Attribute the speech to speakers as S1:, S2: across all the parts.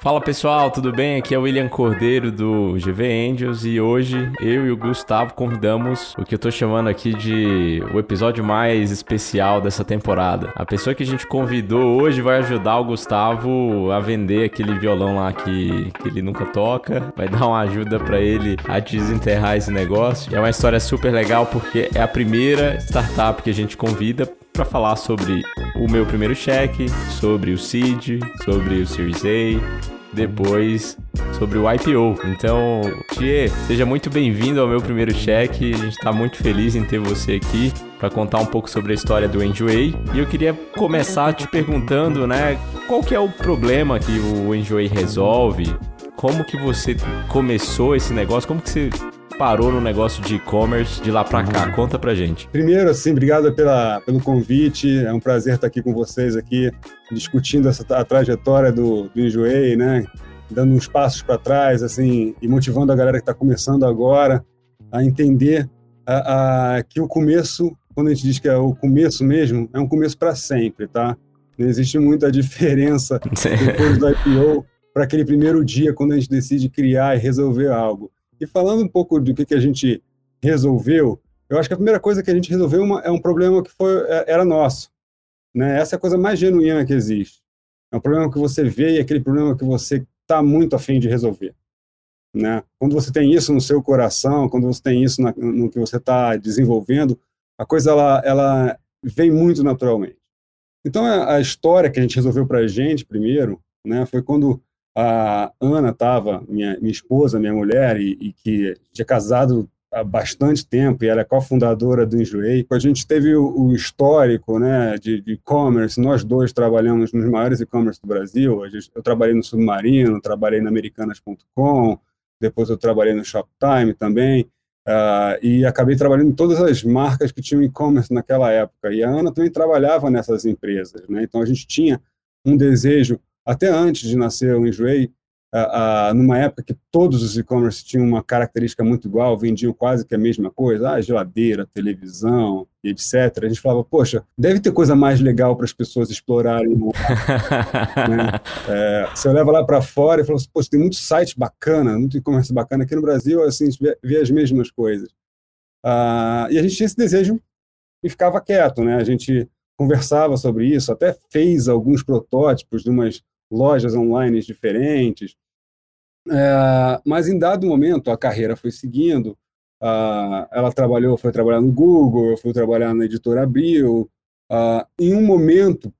S1: Fala pessoal, tudo bem? Aqui é o William Cordeiro do GV Angels e hoje eu e o Gustavo convidamos o que eu tô chamando aqui de o episódio mais especial dessa temporada. A pessoa que a gente convidou hoje vai ajudar o Gustavo a vender aquele violão lá que, que ele nunca toca, vai dar uma ajuda para ele a desenterrar esse negócio. É uma história super legal porque é a primeira startup que a gente convida para falar sobre o meu primeiro cheque, sobre o seed, sobre o Series A, depois sobre o IPO. Então, Tia, seja muito bem-vindo ao meu primeiro cheque. A gente está muito feliz em ter você aqui para contar um pouco sobre a história do Enjoy. E eu queria começar te perguntando, né, qual que é o problema que o Enjoy resolve? Como que você começou esse negócio? Como que você parou no negócio de e-commerce de lá para cá? Conta pra gente.
S2: Primeiro, assim, obrigado pela, pelo convite. É um prazer estar aqui com vocês aqui, discutindo essa, a trajetória do, do Enjoei, né? Dando uns passos para trás, assim, e motivando a galera que está começando agora a entender a, a, que o começo, quando a gente diz que é o começo mesmo, é um começo para sempre, tá? Não existe muita diferença depois do IPO para aquele primeiro dia quando a gente decide criar e resolver algo. E falando um pouco do que, que a gente resolveu, eu acho que a primeira coisa que a gente resolveu uma, é um problema que foi, é, era nosso. Né? Essa é a coisa mais genuína que existe. É um problema que você vê e é aquele problema que você está muito afim de resolver. Né? Quando você tem isso no seu coração, quando você tem isso na, no que você está desenvolvendo, a coisa ela, ela vem muito naturalmente. Então a, a história que a gente resolveu para a gente primeiro, né, foi quando a Ana estava, minha, minha esposa, minha mulher, e, e, que tinha casado há bastante tempo, e ela é cofundadora do Enjoei. A gente teve o, o histórico né, de e-commerce, nós dois trabalhamos nos maiores e-commerce do Brasil. eu trabalhei no Submarino, trabalhei na Americanas.com, depois eu trabalhei no Shoptime também, uh, e acabei trabalhando em todas as marcas que tinham e-commerce naquela época. E a Ana também trabalhava nessas empresas, né? então a gente tinha um desejo até antes de nascer o Enjoei, numa época que todos os e-commerce tinham uma característica muito igual, vendiam quase que a mesma coisa, ah, geladeira, televisão, etc. A gente falava, poxa, deve ter coisa mais legal para as pessoas explorarem. né? é, você leva lá para fora e fala assim, poxa, tem muito site bacana, muito e-commerce bacana. Aqui no Brasil, assim, a gente vê, vê as mesmas coisas. Uh, e a gente tinha esse desejo e ficava quieto, né? A gente conversava sobre isso, até fez alguns protótipos de umas lojas online diferentes. É, mas em dado momento a carreira foi seguindo. Uh, ela trabalhou, foi trabalhar no Google, eu fui trabalhar na editora Abril. Uh, em um momento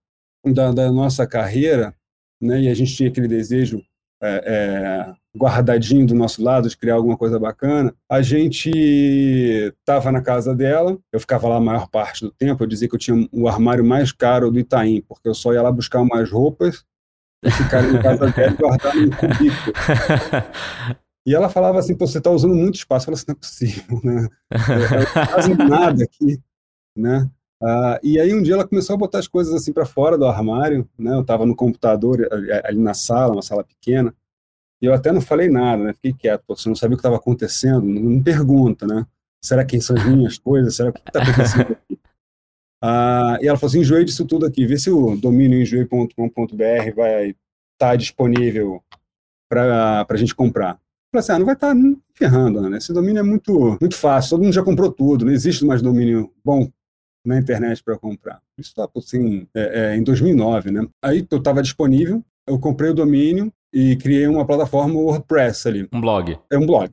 S2: da, da, nossa carreira, né, e a gente tinha aquele desejo é, é, guardadinho do nosso lado de criar alguma coisa bacana, a gente estava na casa dela, eu ficava lá a maior parte do tempo, eu dizia que eu tinha o armário mais caro do Itaim, porque eu só ia lá buscar umas roupas ficar em casa dela e no cubículo. E ela falava assim, você está usando muito espaço. Eu falei assim, não é possível, né? Não quase nada aqui, né? Ah, e aí um dia ela começou a botar as coisas assim para fora do armário, né? Eu estava no computador ali na sala, uma sala pequena, e eu até não falei nada, né? Fiquei quieto, você não sabia o que estava acontecendo, não, não pergunta, né? Será que são as minhas coisas? Será que está acontecendo aqui? Ah, e ela falou assim, enjoei disso tudo aqui, vê se o domínio enjoei.com.br vai estar tá disponível para a gente comprar. Eu falei assim, ah, não vai estar tá ferrando, né? Esse domínio é muito, muito fácil, todo mundo já comprou tudo, não existe mais domínio bom na internet para comprar. Isso está assim, é, é, em 2009, né? Aí eu estava disponível, eu comprei o domínio e criei uma plataforma WordPress ali.
S1: Um blog.
S2: É um blog.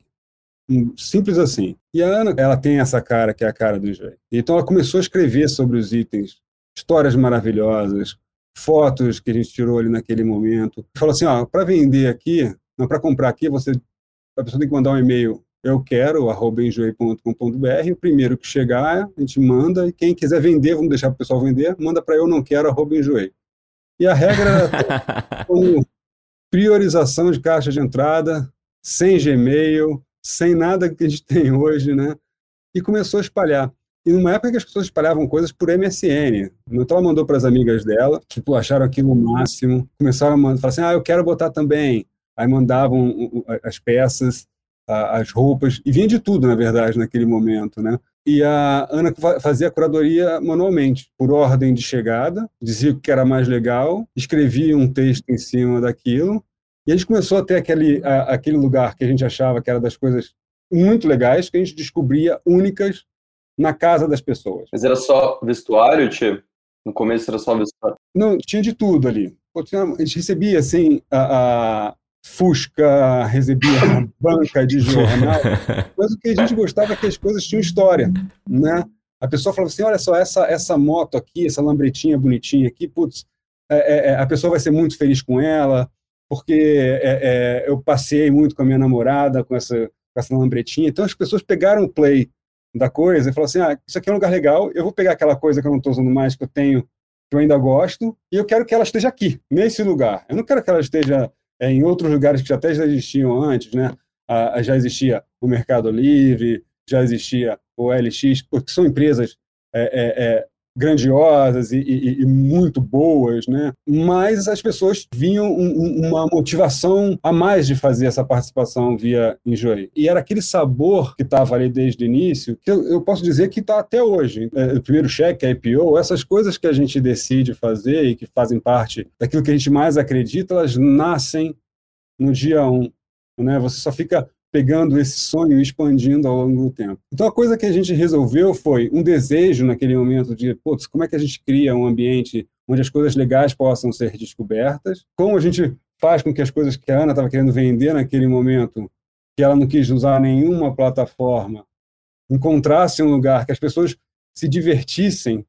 S2: Simples assim. E a Ana, ela tem essa cara que é a cara do Enjoy. Então ela começou a escrever sobre os itens, histórias maravilhosas, fotos que a gente tirou ali naquele momento. Falou assim, ó, para vender aqui, não para comprar aqui, você a pessoa tem que mandar um e-mail eu quero, arroba enjoei.com.br, o primeiro que chegar, a gente manda, e quem quiser vender, vamos deixar para o pessoal vender, manda para eu não quero, arroba enjoei. E a regra é como priorização de caixa de entrada, sem Gmail, sem nada que a gente tem hoje, né? E começou a espalhar. E numa época que as pessoas espalhavam coisas por MSN. Então ela mandou para as amigas dela, tipo, acharam aquilo o máximo, começaram a mandar, falaram assim, ah, eu quero botar também. Aí mandavam as peças, as roupas, e vinha de tudo, na verdade, naquele momento, né? E a Ana fazia a curadoria manualmente, por ordem de chegada, dizia o que era mais legal, escrevia um texto em cima daquilo, E a gente começou a ter aquele, a, aquele lugar que a gente achava que era das coisas muito legais, que a gente descobria únicas na casa das pessoas.
S3: Mas era só vestuário, Tio? No começo era só vestuário?
S2: Não, tinha de tudo ali. A gente recebia, assim, a, a Fusca, recebia banca de jornal, mas o que a gente gostava é que as coisas tinham história, né? A pessoa falava assim, olha só, essa, essa moto aqui, essa lambretinha bonitinha aqui, putz, é, é, é, a pessoa vai ser muito feliz com ela, porque é, é, eu passei muito com a minha namorada com essa, com essa lambretinha. Então as pessoas pegaram o play da coisa e falaram assim, ah, isso aqui é um lugar legal, eu vou pegar aquela coisa que eu não estou usando mais, que eu tenho, que eu ainda gosto, e eu quero que ela esteja aqui, nesse lugar. Eu não quero que ela esteja é, em outros lugares que até já existiam antes, né? Ah, já existia o Mercado Livre, já existia o LX, porque são empresas é, é, grandiosas e, e, e, muito boas, né? Mas as pessoas vinham um, uma motivação a mais de fazer essa participação via Enjoy. E era aquele sabor que estava ali desde o início, que eu, eu posso dizer que está até hoje. É, o primeiro cheque, a IPO, essas coisas que a gente decide fazer e que fazem parte daquilo que a gente mais acredita, elas nascem no dia um. Né? Você só fica pegando esse sonho e expandindo ao longo do tempo. Então, a coisa que a gente resolveu foi um desejo naquele momento de, putz, como é que a gente cria um ambiente onde as coisas legais possam ser descobertas? Como a gente faz com que as coisas que a Ana estava querendo vender naquele momento, que ela não quis usar nenhuma plataforma, encontrassem um lugar que as pessoas se divertissem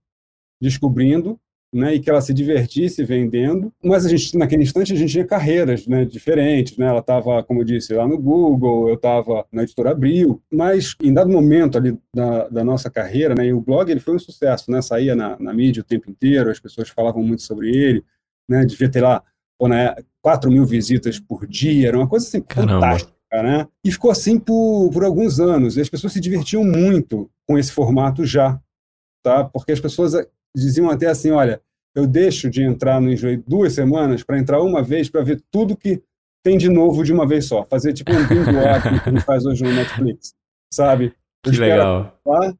S2: descobrindo né, e que ela se divertisse vendendo. Mas a gente, naquele instante, a gente tinha carreiras né, diferentes. Né? Ela estava, como eu disse, lá no Google, eu estava na editora Abril. Mas, em dado momento ali da, da nossa carreira, né, e o blog ele foi um sucesso, né? saía na, na mídia o tempo inteiro, as pessoas falavam muito sobre ele, né? devia ter lá ou, né, 4 mil visitas por dia, era uma coisa assim, fantástica. Né? E ficou assim por, por alguns anos. E as pessoas se divertiam muito com esse formato já, tá? Porque as pessoas diziam até assim, olha, eu deixo de entrar no Enjoei duas semanas para entrar uma vez para ver tudo que tem de novo de uma vez só. Fazer tipo um bingo watching que a gente faz hoje no Netflix, sabe?
S1: Que legal.
S2: Lá,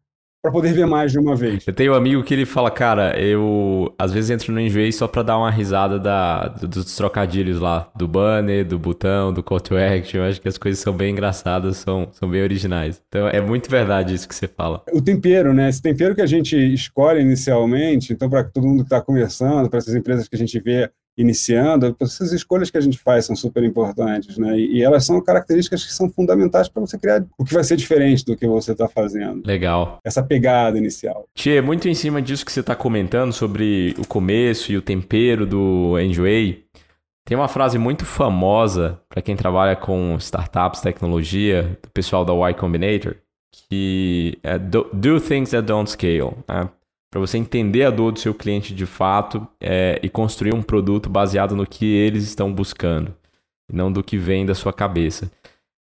S2: para poder ver mais de uma vez.
S1: Eu tenho um amigo que ele fala, cara, eu às vezes entro no Enjoei só para dar uma risada da, dos trocadilhos lá, do banner, do botão, do call to action. Eu acho que as coisas são bem engraçadas, são, são bem originais. Então é muito verdade isso que você fala.
S2: O tempero, né? Esse tempero que a gente escolhe inicialmente, então para todo mundo que está começando, para essas empresas que a gente vê iniciando, essas escolhas que a gente faz são super importantes, né? E, elas são características que são fundamentais para você criar o que vai ser diferente do que você está fazendo.
S1: Legal.
S2: Essa pegada inicial.
S1: Tia, muito em cima disso que você está comentando sobre o começo e o tempero do Enjoy, tem uma frase muito famosa para quem trabalha com startups, tecnologia, do pessoal da Y Combinator, que é do, do things that don't scale. Né? Para você entender a dor do seu cliente de fato é, e construir um produto baseado no que eles estão buscando, não do que vem da sua cabeça.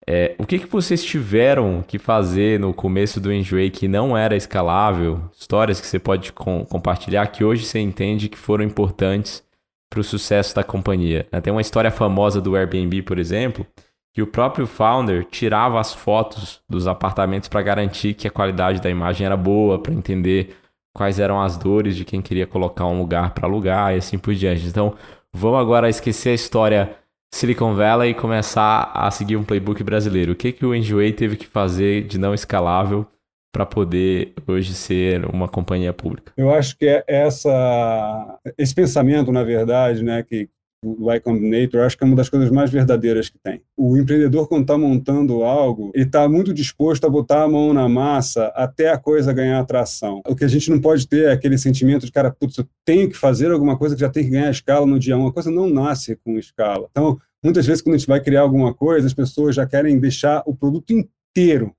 S1: É, o que, que vocês tiveram que fazer no começo do Enjoy que não era escalável? Histórias que você pode com, compartilhar que hoje você entende que foram importantes para o sucesso da companhia. Né, tem uma história famosa do Airbnb, por exemplo, que o próprio founder tirava as fotos dos apartamentos para garantir que a qualidade da imagem era boa, para entender quais eram as dores de quem queria colocar um lugar para alugar e assim por diante. Então, vamos agora esquecer a história Silicon Valley e começar a seguir um playbook brasileiro. O que, que o Enjoy teve que fazer de não escalável para poder hoje ser uma companhia pública?
S2: Eu acho que é essa, esse pensamento, na verdade, né, que o Y Combinator, acho que é uma das coisas mais verdadeiras que tem. O empreendedor, quando está montando algo, ele está muito disposto a botar a mão na massa até a coisa ganhar atração. O que a gente não pode ter é aquele sentimento de, cara, putz, eu tenho que fazer alguma coisa que já tem que ganhar escala no dia 1. Uma coisa não nasce com escala. Então, muitas vezes, quando a gente vai criar alguma coisa, as pessoas já querem deixar o produto inteiro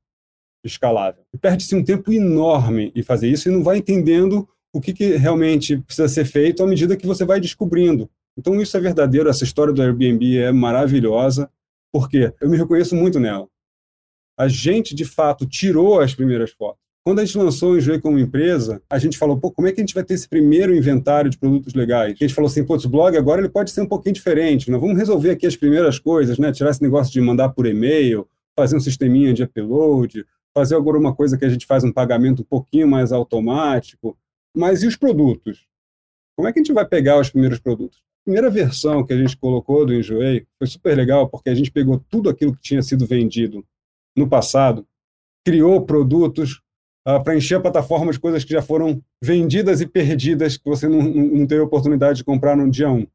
S2: escalável. Perde-se um tempo enorme em fazer isso e não vai entendendo o que, que realmente precisa ser feito à medida que você vai descobrindo. Então isso é verdadeiro, essa história do Airbnb é maravilhosa, porque eu me reconheço muito nela. A gente, de fato, tirou as primeiras fotos. Quando a gente lançou o Enjoy como empresa, a gente falou, pô, como é que a gente vai ter esse primeiro inventário de produtos legais? A gente falou assim, pô, o blog agora ele pode ser um pouquinho diferente, nós vamos resolver aqui as primeiras coisas, né? Tirar esse negócio de mandar por e-mail, fazer um sisteminha de upload, fazer agora uma coisa que a gente faz um pagamento um pouquinho mais automático. Mas e os produtos? Como é que a gente vai pegar os primeiros produtos? Primeira versão que a gente colocou do Enjoei foi super legal, porque a gente pegou tudo aquilo que tinha sido vendido no passado, criou produtos uh, ah, para encher a plataforma de coisas que já foram vendidas e perdidas, que você não, não, teve oportunidade de comprar no dia 1.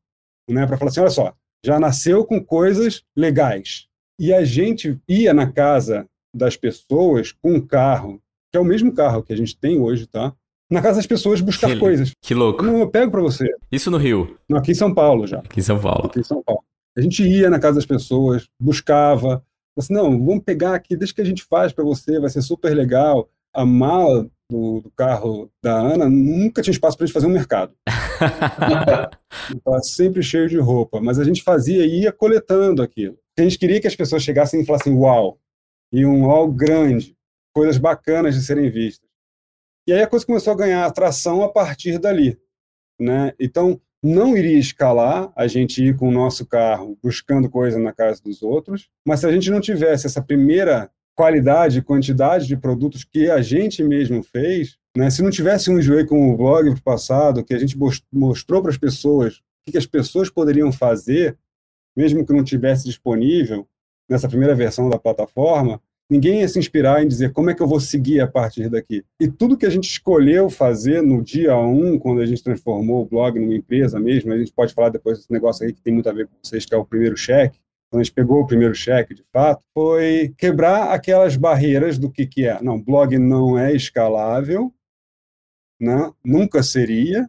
S2: Né? Para falar assim: olha só, já nasceu com coisas legais. E a gente ia na casa das pessoas com um carro, que é o mesmo carro que a gente tem hoje, tá? Na casa das pessoas buscar
S1: que,
S2: coisas.
S1: Que louco.
S2: Não, eu pego para você.
S1: Isso no Rio?
S2: Não, aqui em São Paulo já.
S1: Aqui em São Paulo.
S2: Aqui em São Paulo. A gente ia na casa das pessoas, buscava. Assim, não, vamos pegar aqui, deixa que a gente faz para você, vai ser super legal. A mala do, do, carro da Ana nunca tinha espaço para a gente fazer um mercado. Estava sempre cheio de roupa. Mas a gente fazia e ia coletando aquilo. A gente queria que as pessoas chegassem e falassem uau. E um uau grande. Coisas bacanas de serem vistas. E aí a coisa começou a ganhar atração a partir dali. Né? Então, não iria escalar a gente ir com o nosso carro buscando coisa na casa dos outros, mas se a gente não tivesse essa primeira qualidade quantidade de produtos que a gente mesmo fez, né, se não tivesse um enjoei com o blog do passado, que a gente mostrou para as pessoas o que as pessoas poderiam fazer, mesmo que não tivesse disponível nessa primeira versão da plataforma, ninguém ia se inspirar em dizer como é que eu vou seguir a partir daqui. E tudo que a gente escolheu fazer no dia 1, um, quando a gente transformou o blog numa empresa mesmo, a gente pode falar depois desse negócio aí que tem muito a ver com vocês, que é o primeiro cheque, quando a gente pegou o primeiro cheque, de fato, foi quebrar aquelas barreiras do que, que é. Não, blog não é escalável, né? nunca seria.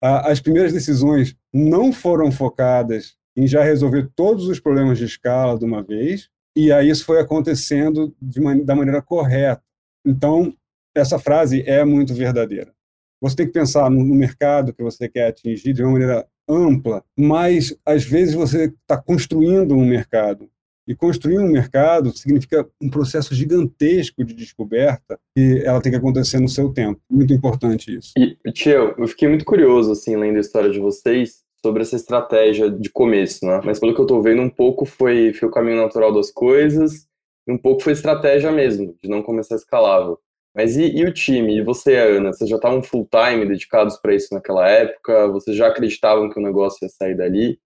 S2: As primeiras decisões não foram focadas em já resolver todos os problemas de escala de uma vez, e aí isso foi acontecendo de, da maneira correta. Então, essa frase é muito verdadeira. Você tem que pensar no, no mercado que você quer atingir de uma maneira ampla, mas às vezes você está construindo um mercado. E construir um mercado significa um processo gigantesco de descoberta e ela tem que acontecer no seu tempo. Muito importante isso.
S3: E, Tio, eu fiquei muito curioso, assim, lendo a história de vocês, sobre essa estratégia de começo, né? Mas pelo que eu tô vendo, um pouco foi, foi o caminho natural das coisas, e um pouco foi estratégia mesmo, de não começar escalável. Mas e, e o time? E você, Ana? Vocês já estavam full time dedicados para isso naquela época? Vocês já acreditavam que o negócio ia sair dali?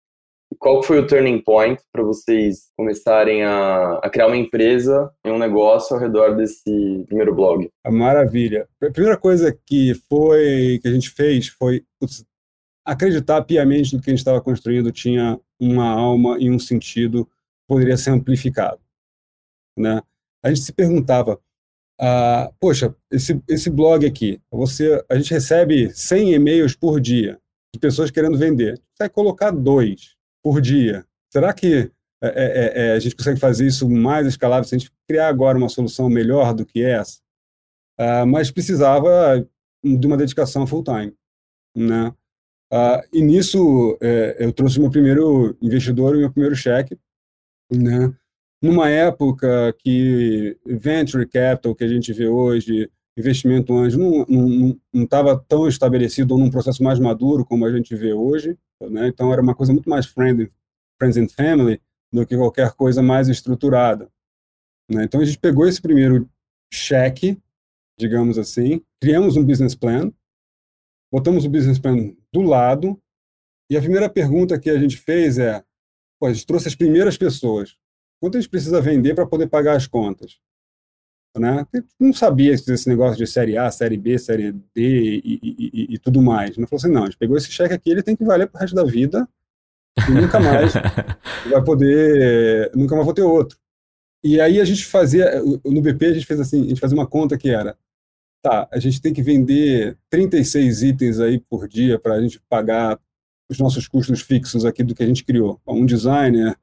S3: E qual foi o turning point para vocês começarem a, a, criar uma empresa e um negócio ao redor desse primeiro blog?
S2: Maravilha. A primeira coisa que foi que a gente fez foi acreditar piamente no que a gente estava construindo tinha uma alma e um sentido poderia ser amplificado, né? A gente se perguntava, ah, poxa, esse, esse blog aqui, você, a gente recebe 100 e-mails por dia de pessoas querendo vender. Vai colocar dois por dia. Será que é, é, é, é, a gente consegue fazer isso mais escalável se a gente criar agora uma solução melhor do que essa? Ah, mas precisava de uma dedicação full time, né? Uh, e nisso é, eu trouxe meu primeiro investidor meu primeiro cheque, né? Numa época que venture capital que a gente vê hoje, investimento anjo, não estava tão estabelecido ou num processo mais maduro como a gente vê hoje, né? Então era uma coisa muito mais friendly, friends and family do que qualquer coisa mais estruturada. Né? Então a gente pegou esse primeiro cheque, digamos assim, criamos um business plan, botamos o business plan do lado, e a primeira pergunta que a gente fez é, pô, a gente trouxe as primeiras pessoas, quanto a gente precisa vender para poder pagar as contas? Né? Não sabia esse negócio de série A, série B, série D e, e, e, e tudo mais. Não falou assim, não, a gente pegou esse cheque aqui, ele tem que valer para o resto da vida e nunca mais vai poder, nunca mais vou ter outro. E aí a gente fazia, no BP a gente fez assim, a gente fazia uma conta que era tá, a gente tem que vender 36 itens aí por dia para a gente pagar os nossos custos fixos aqui do que a gente criou. Um designer,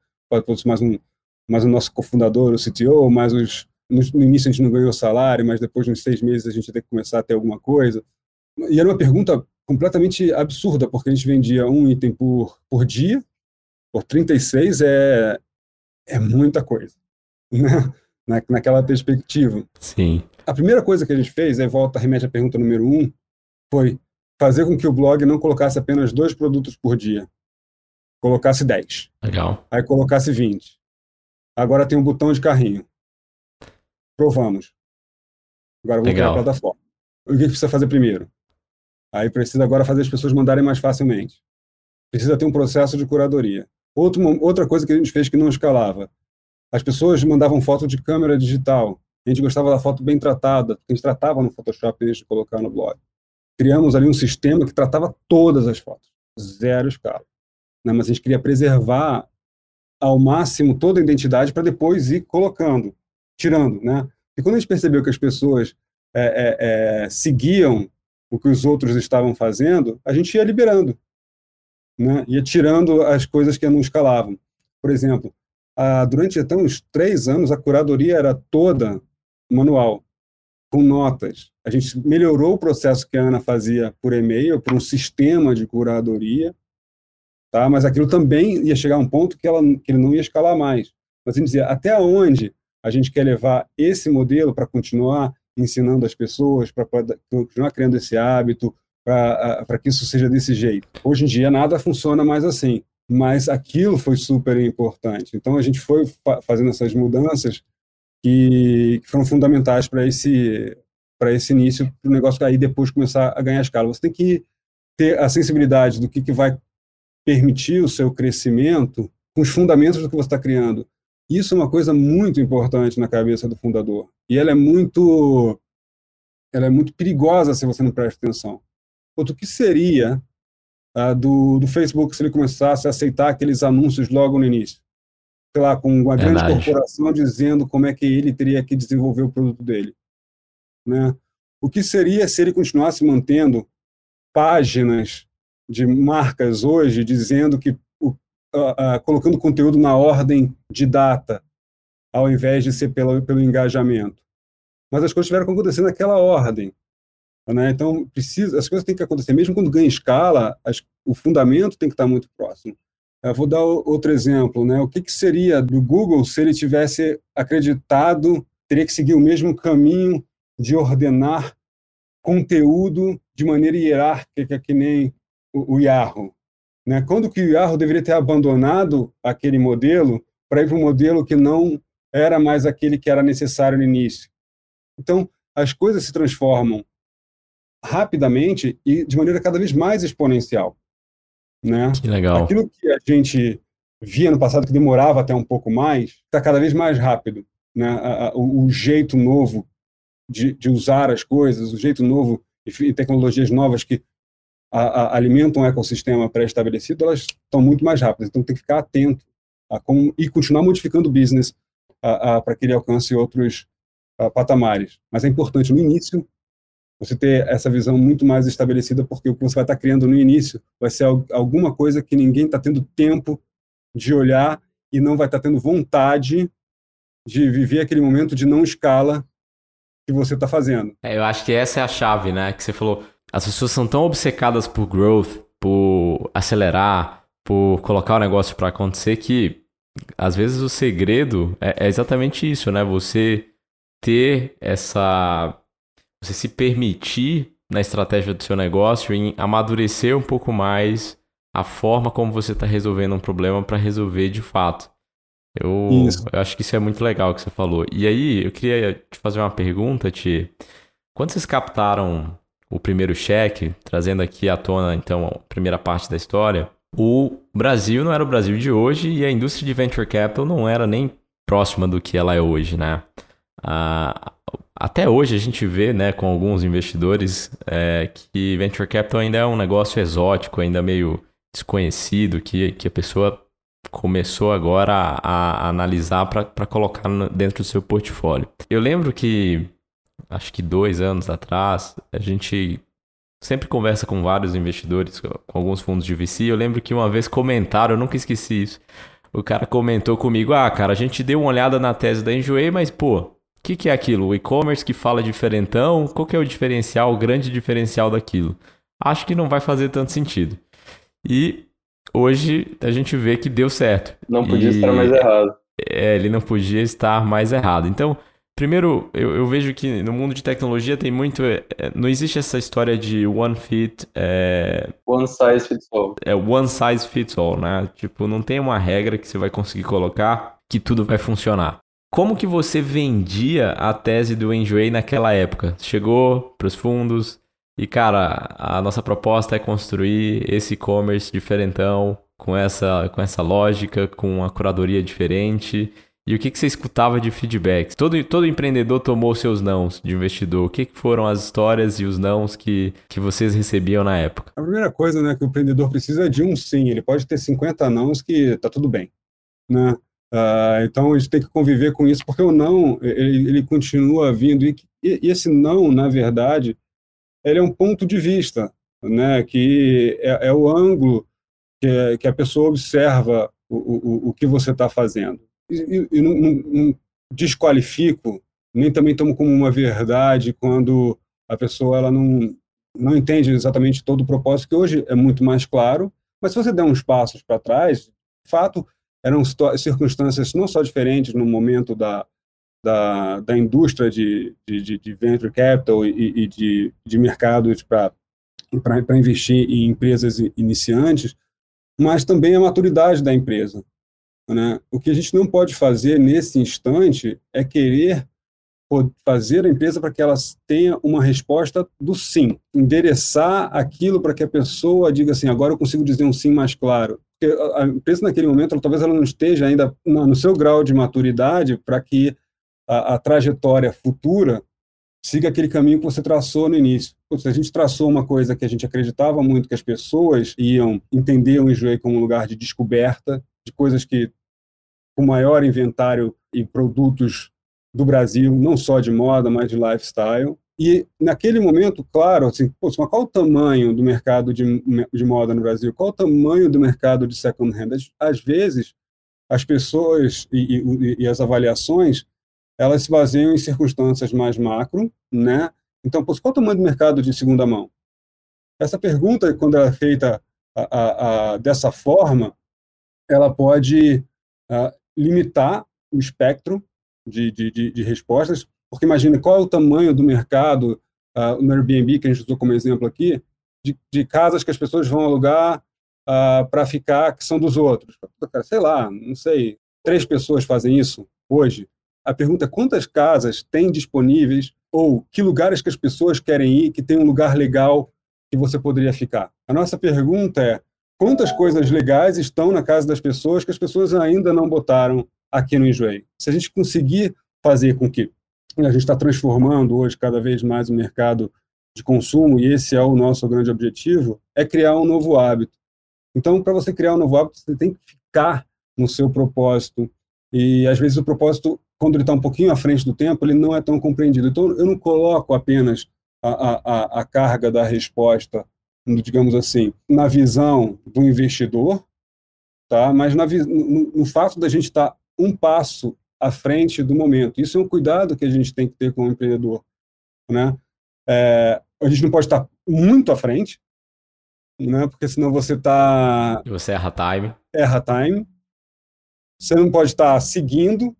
S2: mais um, mais o nosso cofundador, o CTO, mais os... No, início a gente não ganhou salário, mas depois de uns seis meses a gente tem que começar a ter alguma coisa. E era uma pergunta completamente absurda, porque a gente vendia um item por, por dia, por 36 é, é muita coisa, né? Na, naquela perspectiva.
S1: Sim
S2: a primeira coisa que a gente fez, aí volta, remete à pergunta número um, foi fazer com que o blog não colocasse apenas dois produtos por dia. Colocasse 10.
S1: Legal.
S2: Aí colocasse 20. Agora tem um botão de carrinho. Provamos. Agora vamos para a plataforma. O que precisa fazer primeiro? Aí precisa agora fazer as pessoas mandarem mais facilmente. precisa ter um processo de curadoria. Outro, outra coisa que a gente fez que não escalava, as pessoas mandavam foto de câmera digital. A gente gostava da foto bem tratada, a gente tratava no Photoshop antes de colocar no blog. Criamos ali um sistema que tratava todas as fotos, zero escala. Né? Mas a gente queria preservar ao máximo toda a identidade para depois ir colocando, tirando, né? E quando a gente percebeu que as pessoas é, é, é, seguiam o que os outros estavam fazendo, a gente ia liberando, né? ia tirando as coisas que não escalavam. Por exemplo, a, durante até uns três anos, a curadoria era toda manual, com notas. A gente melhorou o processo que a Ana fazia por e-mail, por um sistema de curadoria, tá? mas aquilo também ia chegar a um ponto que, ela, que ele não ia escalar mais. Mas a gente dizia, até onde a gente quer levar esse modelo para continuar ensinando as pessoas, para continuar criando esse hábito, para que isso seja desse jeito. Hoje em dia nada funciona mais assim, mas aquilo foi super importante. Então a gente foi fazendo essas mudanças que, foram fundamentais para esse para esse início, para o negócio aí depois começar a ganhar escala. Você tem que ter a sensibilidade do que, que vai permitir o seu crescimento com os fundamentos do que você está criando. Isso é uma coisa muito importante na cabeça do fundador. E ela é muito ela é muito perigosa se você não presta atenção. Outro que seria uh, do, do Facebook se ele começasse a aceitar aqueles anúncios logo no início? Sei lá, com uma grande Verdade. corporação dizendo como é que ele teria que desenvolver o produto dele. Né? O que seria se ele continuasse mantendo páginas de marcas hoje dizendo que uh, uh, colocando conteúdo na ordem de data, ao invés de ser pelo, pelo engajamento. Mas as coisas tiveram que acontecer naquela ordem. Né? Então, precisa, as coisas têm que acontecer. Mesmo quando ganha escala, as, o fundamento tem que estar muito próximo. Eu vou dar outro exemplo. Né? O que, que seria do Google se ele tivesse acreditado, teria que seguir o mesmo caminho de ordenar conteúdo de maneira hierárquica, que nem o, o Yahoo? Né? Quando que o Yahoo deveria ter abandonado aquele modelo para ir para um modelo que não era mais aquele que era necessário no início? Então, as coisas se transformam rapidamente e de maneira cada vez mais exponencial. Né?
S1: Que legal.
S2: Aquilo que a gente via no passado que demorava até um pouco mais, está cada vez mais rápido. Né? o, o, jeito novo de, de, usar as coisas, o jeito novo e tecnologias novas que a, alimentam um ecossistema pré-estabelecido, elas estão muito mais rápidas. Então tem que ficar atento a como, e continuar modificando o business para que ele alcance outros patamares. Mas é importante no início você ter essa visão muito mais estabelecida, porque o que você vai estar criando no início vai ser alguma coisa que ninguém está tendo tempo de olhar e não vai estar tendo vontade de viver aquele momento de não escala que você está fazendo.
S1: É, eu acho que essa é a chave, né? Que você falou, as pessoas são tão obcecadas por growth, por acelerar, por colocar o negócio para acontecer que às vezes o segredo é, é, exatamente isso, né? Você ter essa. Você se permitir na estratégia do seu negócio em amadurecer um pouco mais a forma como você está resolvendo um problema para resolver de fato. Eu, eu, acho que isso é muito legal que você falou. E aí, eu queria te fazer uma pergunta, Ti. Quando vocês captaram o primeiro cheque, trazendo aqui à tona, então, a primeira parte da história, o Brasil não era o Brasil de hoje e a indústria de venture capital não era nem próxima do que ela é hoje, né? Ah, até hoje a gente vê, né, com alguns investidores, é, que venture capital ainda é um negócio exótico, ainda meio desconhecido, que, que a pessoa começou agora a, a analisar para colocar dentro do seu portfólio. Eu lembro que acho que dois anos atrás, a gente sempre conversa com vários investidores, com alguns fundos de VC. Eu lembro que uma vez comentaram, eu nunca esqueci isso. O cara comentou comigo: Ah, cara, a gente deu uma olhada na tese da Enjoei, mas pô, o que, que é aquilo? O e-commerce que fala diferentão? Qual que é o diferencial, o grande diferencial daquilo? Acho que não vai fazer tanto sentido. E hoje a gente vê que deu certo.
S3: Não podia e... estar mais errado.
S1: É, ele não podia estar mais errado. Então, Primeiro, eu, eu, vejo que no mundo de tecnologia tem muito. É, não existe essa história de one fit. É,
S3: one size fits all.
S1: É one size fits all, né? Tipo, não tem uma regra que você vai conseguir colocar que tudo vai funcionar. Como que você vendia a tese do Enjoy naquela época? Chegou para os fundos E, cara, a nossa proposta é construir esse e-commerce diferentão, com essa, com essa lógica, com uma curadoria diferente. E o que, que você escutava de feedback? Todo, todo empreendedor tomou seus nãos de investidor. O que, que foram as histórias e os nãos que, que vocês recebiam na época?
S2: A primeira coisa né, que o empreendedor precisa é de um sim. Ele pode ter 50 nãos que tá tudo bem. Né? Uh, então a gente tem que conviver com isso, porque o não, ele, ele continua vindo. E, e, esse não, na verdade, ele é um ponto de vista, né, que é, é o ângulo que, que, a pessoa observa o, o, o que você está fazendo. E, e não, não, não, desqualifico, nem também tomo como uma verdade quando a pessoa ela não, não entende exatamente todo o propósito, que hoje é muito mais claro, mas se você der uns passos para trás, de fato, eram circunstâncias não só diferentes no momento da, da, da indústria de, de, de venture capital e, e de, de mercados para investir em empresas iniciantes, mas também a maturidade da empresa. Né? O que a gente não pode fazer nesse instante é querer fazer a empresa para que ela tenha uma resposta do sim, endereçar aquilo para que a pessoa diga assim, agora eu consigo dizer um sim mais claro. A empresa naquele momento, ela, talvez ela não esteja ainda no seu grau de maturidade para que a, a, trajetória futura siga aquele caminho que você traçou no início. Se a gente traçou uma coisa que a gente acreditava muito que as pessoas iam entender o Enjoei como um lugar de descoberta, de coisas que com maior inventário e produtos do Brasil, não só de moda, mas de lifestyle. E naquele momento, claro, assim, pô, mas qual o tamanho do mercado de, de moda no Brasil? Qual o tamanho do mercado de second hand? Às vezes, as pessoas e, e, e as avaliações, elas se baseiam em circunstâncias mais macro, né? Então, pô, qual o tamanho do mercado de segunda mão? Essa pergunta, quando ela é feita a, a, a, dessa forma, ela pode limitar o espectro de, de, de, de, respostas, porque imagina qual é o tamanho do mercado uh, no Airbnb, que a gente usou como exemplo aqui, de, de casas que as pessoas vão alugar uh, ah, para ficar, que são dos outros. Sei lá, não sei, três pessoas fazem isso hoje. A pergunta é quantas casas tem disponíveis ou que lugares que as pessoas querem ir que tem um lugar legal que você poderia ficar. A nossa pergunta é quantas coisas legais estão na casa das pessoas que as pessoas ainda não botaram aqui no Enjoei. Se a gente conseguir fazer com que a gente está transformando hoje cada vez mais o mercado de consumo, e esse é o nosso grande objetivo, é criar um novo hábito. Então, para você criar um novo hábito, você tem que ficar no seu propósito. E, às vezes, o propósito, quando ele está um pouquinho à frente do tempo, ele não é tão compreendido. Então, eu não coloco apenas a, a, a carga da resposta digamos assim, na visão do investidor, tá? mas na, no, no fato da gente estar tá um passo à frente do momento. Isso é um cuidado que a gente tem que ter como empreendedor. Né? É, a gente não pode estar muito à frente, né? porque senão você está...
S1: Você erra time.
S2: Erra time. Você não pode estar seguindo,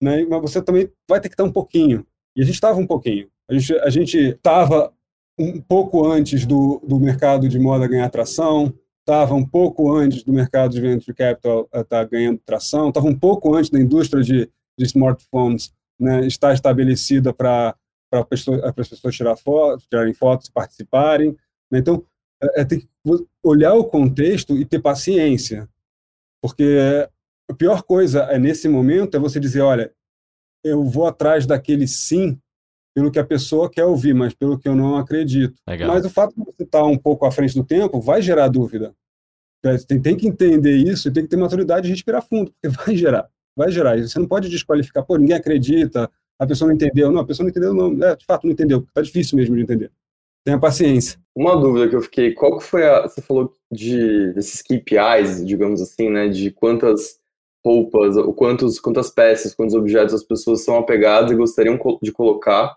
S2: né? mas você também vai ter que estar um pouquinho. E a gente estava um pouquinho. A gente a estava um pouco antes do, do mercado de moda ganhar tração, estava um pouco antes do mercado de venture capital estar tá ganhando tração, estava um pouco antes da indústria de, de smartphones né, estar estabelecida para as pessoas, tirar fotos, tirarem fotos, participarem. Né? Então, é, é, tem que olhar o contexto e ter paciência, porque a pior coisa é nesse momento é você dizer, olha, eu vou atrás daquele sim pelo que a pessoa quer ouvir, mas pelo que eu não acredito. Legal. Mas o fato de você estar um pouco à frente do tempo vai gerar dúvida. Tem, tem que entender isso e tem que ter maturidade de respirar fundo, porque vai gerar, vai gerar. Você não pode desqualificar, pô, ninguém acredita, a pessoa não entendeu. Não, a pessoa não entendeu, não. É, de fato, não entendeu. Está difícil mesmo de entender. Tenha paciência.
S3: Uma dúvida que eu fiquei, qual que foi a... Você falou de, desses KPIs, digamos assim, né, de quantas roupas, ou quantos, quantas peças, quantos objetos as pessoas são apegadas e gostariam de colocar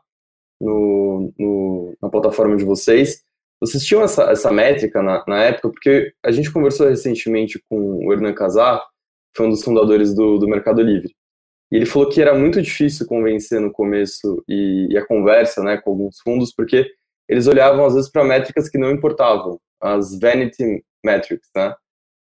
S3: no, no, na plataforma de vocês. Vocês tinham essa, essa métrica na, na, época? Porque a gente conversou recentemente com o Hernan Casar, que foi um dos fundadores do, do Mercado Livre. E ele falou que era muito difícil convencer no começo e, e a conversa né, com alguns fundos, porque eles olhavam às vezes para métricas que não importavam, as vanity metrics, né?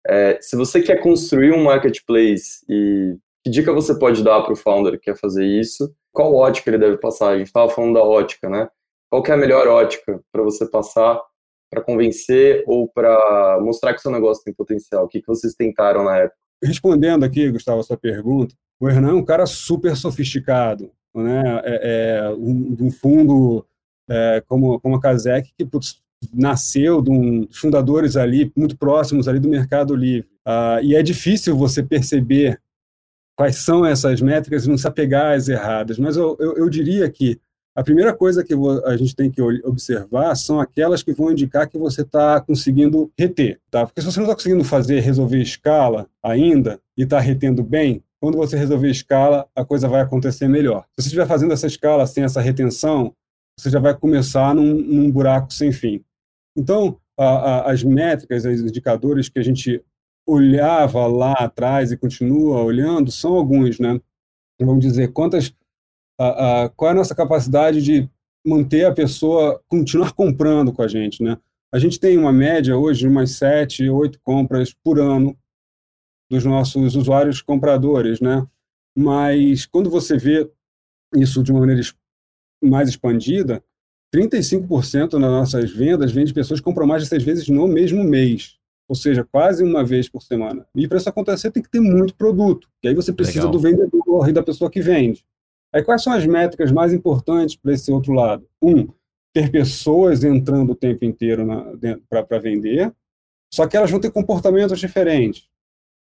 S3: É, se você quer construir um marketplace e que dica você pode dar para o founder que quer fazer isso? Qual ótica ele deve passar? A gente estava falando da ótica, né? qual é a melhor ótica para você passar para convencer ou para mostrar que seu negócio tem potencial? O que, que vocês tentaram na época?
S2: Respondendo aqui, Gustavo, a sua pergunta, o Hernan é um cara super sofisticado, né? É, é um, um fundo é, como, como a Kazek, que putz, nasceu de um, fundadores ali, muito próximos ali do Mercado Livre. Ah, e é difícil você perceber quais são essas métricas e não se apegar às erradas. Mas eu, eu, eu diria que a primeira coisa que a gente tem que observar são aquelas que vão indicar que você está conseguindo reter, tá? Porque se você não está conseguindo fazer, resolver escala ainda e está retendo bem, quando você resolver escala, a coisa vai acontecer melhor. Se você estiver fazendo essa escala sem essa retenção, você já vai começar num, num buraco sem fim. Então, a, a, as métricas, os indicadores que a gente olhava lá atrás e continua olhando são alguns, né? Vamos dizer, quantas, a, qual é a nossa capacidade de manter a pessoa continuar comprando com a gente, né? A gente tem uma média hoje de umas sete, oito compras por ano dos nossos usuários compradores, né? Mas quando você vê isso de uma maneira mais expandida, 35% das nossas vendas vem de pessoas que compram mais de seis vezes no mesmo mês. Ou seja, quase uma vez por semana. E para isso acontecer, tem que ter muito produto. E aí você precisa Legal. do vendedor e da pessoa que vende. Aí quais são as métricas mais importantes para esse outro lado? Um, ter pessoas entrando o tempo inteiro para vender, só que elas vão ter comportamentos diferentes.